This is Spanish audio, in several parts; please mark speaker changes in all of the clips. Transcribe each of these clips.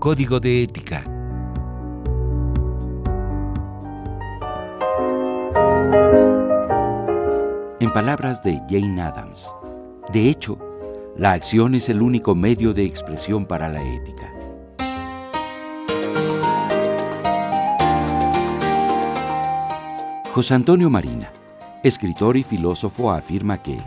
Speaker 1: Código de Ética. En palabras de Jane Addams, de hecho, la acción es el único medio de expresión para la ética. José Antonio Marina, escritor y filósofo, afirma que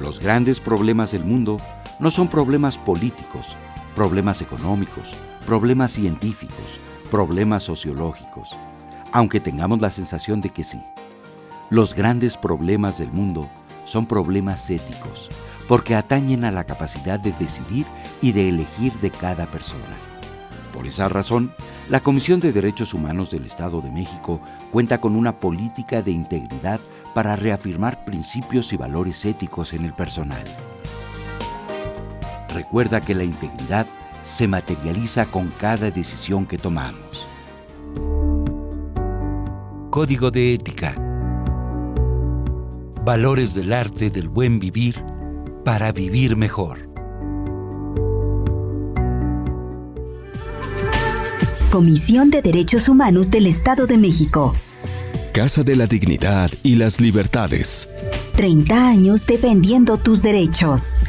Speaker 1: los grandes problemas del mundo no son problemas políticos, problemas económicos, problemas científicos, problemas sociológicos, aunque tengamos la sensación de que sí. Los grandes problemas del mundo son problemas éticos, porque atañen a la capacidad de decidir y de elegir de cada persona. Por esa razón, la Comisión de Derechos Humanos del Estado de México cuenta con una política de integridad para reafirmar principios y valores éticos en el personal. Recuerda que la integridad se materializa con cada decisión que tomamos. Código de Ética. Valores del arte del buen vivir para vivir mejor.
Speaker 2: Comisión de Derechos Humanos del Estado de México.
Speaker 3: Casa de la Dignidad y las Libertades.
Speaker 2: 30 años defendiendo tus derechos.